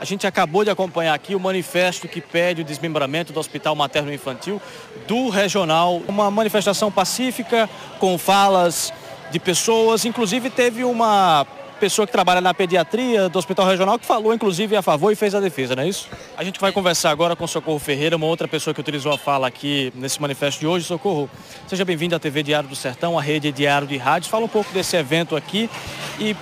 A gente acabou de acompanhar aqui o manifesto que pede o desmembramento do Hospital Materno Infantil do Regional. Uma manifestação pacífica, com falas de pessoas. Inclusive teve uma pessoa que trabalha na pediatria do Hospital Regional que falou, inclusive, a favor e fez a defesa, não é isso? A gente vai conversar agora com Socorro Ferreira, uma outra pessoa que utilizou a fala aqui nesse manifesto de hoje. Socorro, seja bem-vindo à TV Diário do Sertão, a rede Diário de Rádios. Fala um pouco desse evento aqui e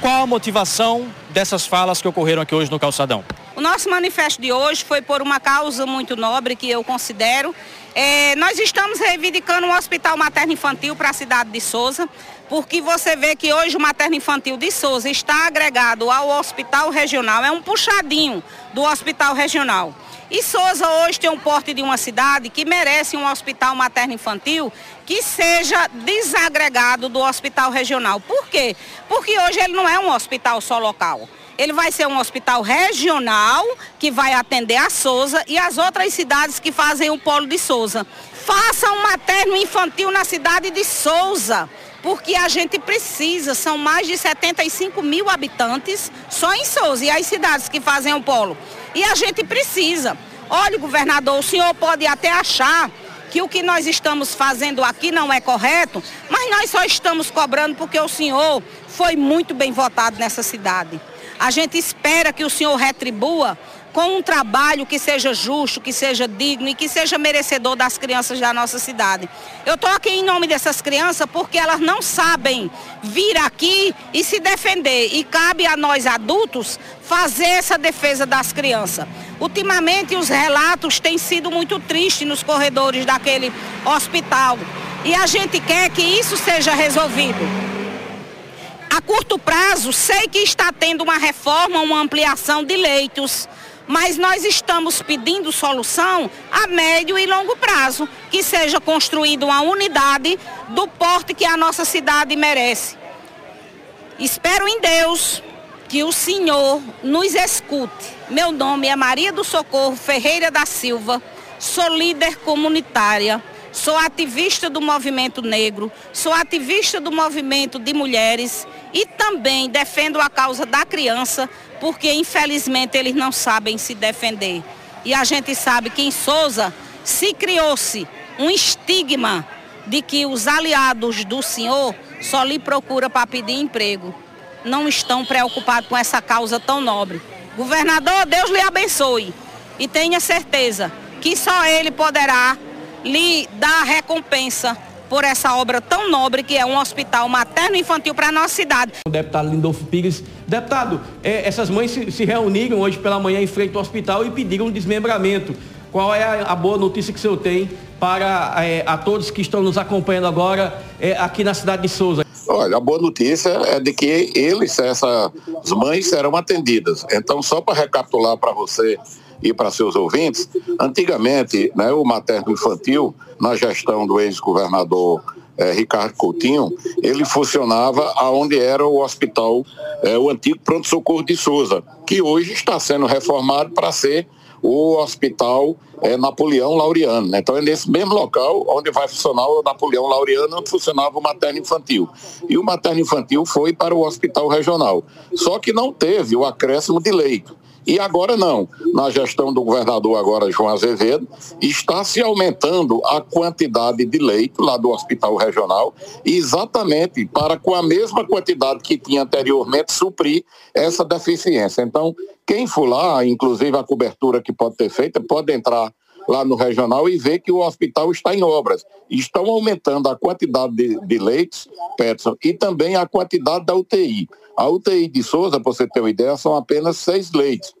qual a motivação dessas falas que ocorreram aqui hoje no Calçadão? O nosso manifesto de hoje foi por uma causa muito nobre que eu considero. É, nós estamos reivindicando um hospital materno-infantil para a cidade de Souza, porque você vê que hoje o materno-infantil de Souza está agregado ao hospital regional, é um puxadinho do hospital regional. E Souza hoje tem um porte de uma cidade que merece um hospital materno-infantil que seja desagregado do hospital regional. Por quê? Porque hoje ele não é um hospital só local. Ele vai ser um hospital regional que vai atender a Souza e as outras cidades que fazem o polo de Souza. Faça um materno infantil na cidade de Souza, porque a gente precisa, são mais de 75 mil habitantes só em Souza e as cidades que fazem o polo. E a gente precisa. Olha, governador, o senhor pode até achar que o que nós estamos fazendo aqui não é correto, mas nós só estamos cobrando porque o senhor foi muito bem votado nessa cidade. A gente espera que o senhor retribua com um trabalho que seja justo, que seja digno e que seja merecedor das crianças da nossa cidade. Eu estou aqui em nome dessas crianças porque elas não sabem vir aqui e se defender. E cabe a nós adultos fazer essa defesa das crianças. Ultimamente os relatos têm sido muito tristes nos corredores daquele hospital. E a gente quer que isso seja resolvido. A curto prazo, sei que está tendo uma reforma, uma ampliação de leitos, mas nós estamos pedindo solução a médio e longo prazo, que seja construída uma unidade do porte que a nossa cidade merece. Espero em Deus que o Senhor nos escute. Meu nome é Maria do Socorro Ferreira da Silva, sou líder comunitária sou ativista do movimento negro, sou ativista do movimento de mulheres e também defendo a causa da criança, porque infelizmente eles não sabem se defender. E a gente sabe que em Souza se criou-se um estigma de que os aliados do senhor só lhe procuram para pedir emprego. Não estão preocupados com essa causa tão nobre. Governador, Deus lhe abençoe. E tenha certeza que só ele poderá lhe dar recompensa por essa obra tão nobre que é um hospital materno-infantil para a nossa cidade. O deputado Lindolfo Pires. Deputado, é, essas mães se, se, reuniram hoje pela manhã em frente ao hospital e pediram um desmembramento. Qual é a, a boa notícia que o senhor tem para é, a todos que estão nos acompanhando agora é, aqui na cidade de Souza? Olha, a boa notícia é de que eles, essas mães, serão atendidas. Então, só para recapitular para você e para seus ouvintes, antigamente, né, o materno infantil, na gestão do ex-governador eh, Ricardo Coutinho, ele funcionava aonde era o hospital, eh, o antigo pronto-socorro de Souza, que hoje está sendo reformado para ser o hospital é, Napoleão Laureano. Né? Então é nesse mesmo local onde vai funcionar o Napoleão Laureano, onde funcionava o materno infantil. E o materno infantil foi para o hospital regional. Só que não teve o acréscimo de leito. E agora não. Na gestão do governador agora João Azevedo, está se aumentando a quantidade de leito lá do hospital regional, exatamente para com a mesma quantidade que tinha anteriormente suprir essa deficiência. Então, quem for lá, inclusive a cobertura que pode ter feita, pode entrar lá no regional e ver que o hospital está em obras. Estão aumentando a quantidade de, de leitos, Peterson, e também a quantidade da UTI. A UTI de Souza, para você ter uma ideia, são apenas seis leitos.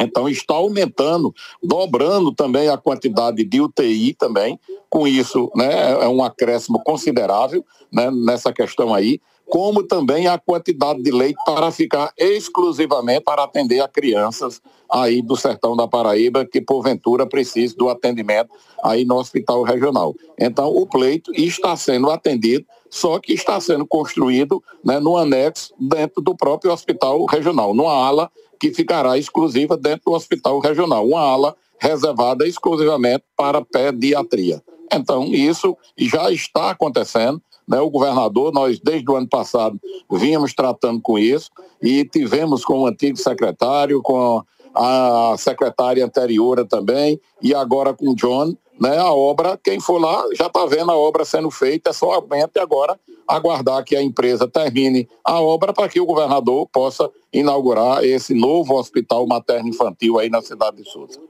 Então está aumentando, dobrando também a quantidade de UTI também. Com isso, né, é um acréscimo considerável né, nessa questão aí, como também a quantidade de leite para ficar exclusivamente para atender a crianças aí do sertão da Paraíba que porventura precisam do atendimento aí no hospital regional. Então o pleito está sendo atendido só que está sendo construído né, no anexo dentro do próprio hospital regional, numa ala que ficará exclusiva dentro do hospital regional, uma ala reservada exclusivamente para pediatria. Então, isso já está acontecendo, né, o governador, nós desde o ano passado vínhamos tratando com isso e tivemos com o antigo secretário, com a secretária anterior também e agora com o John, né, a obra, quem for lá já está vendo a obra sendo feita, é somente agora aguardar que a empresa termine a obra para que o governador possa inaugurar esse novo hospital materno-infantil aí na cidade de Souza.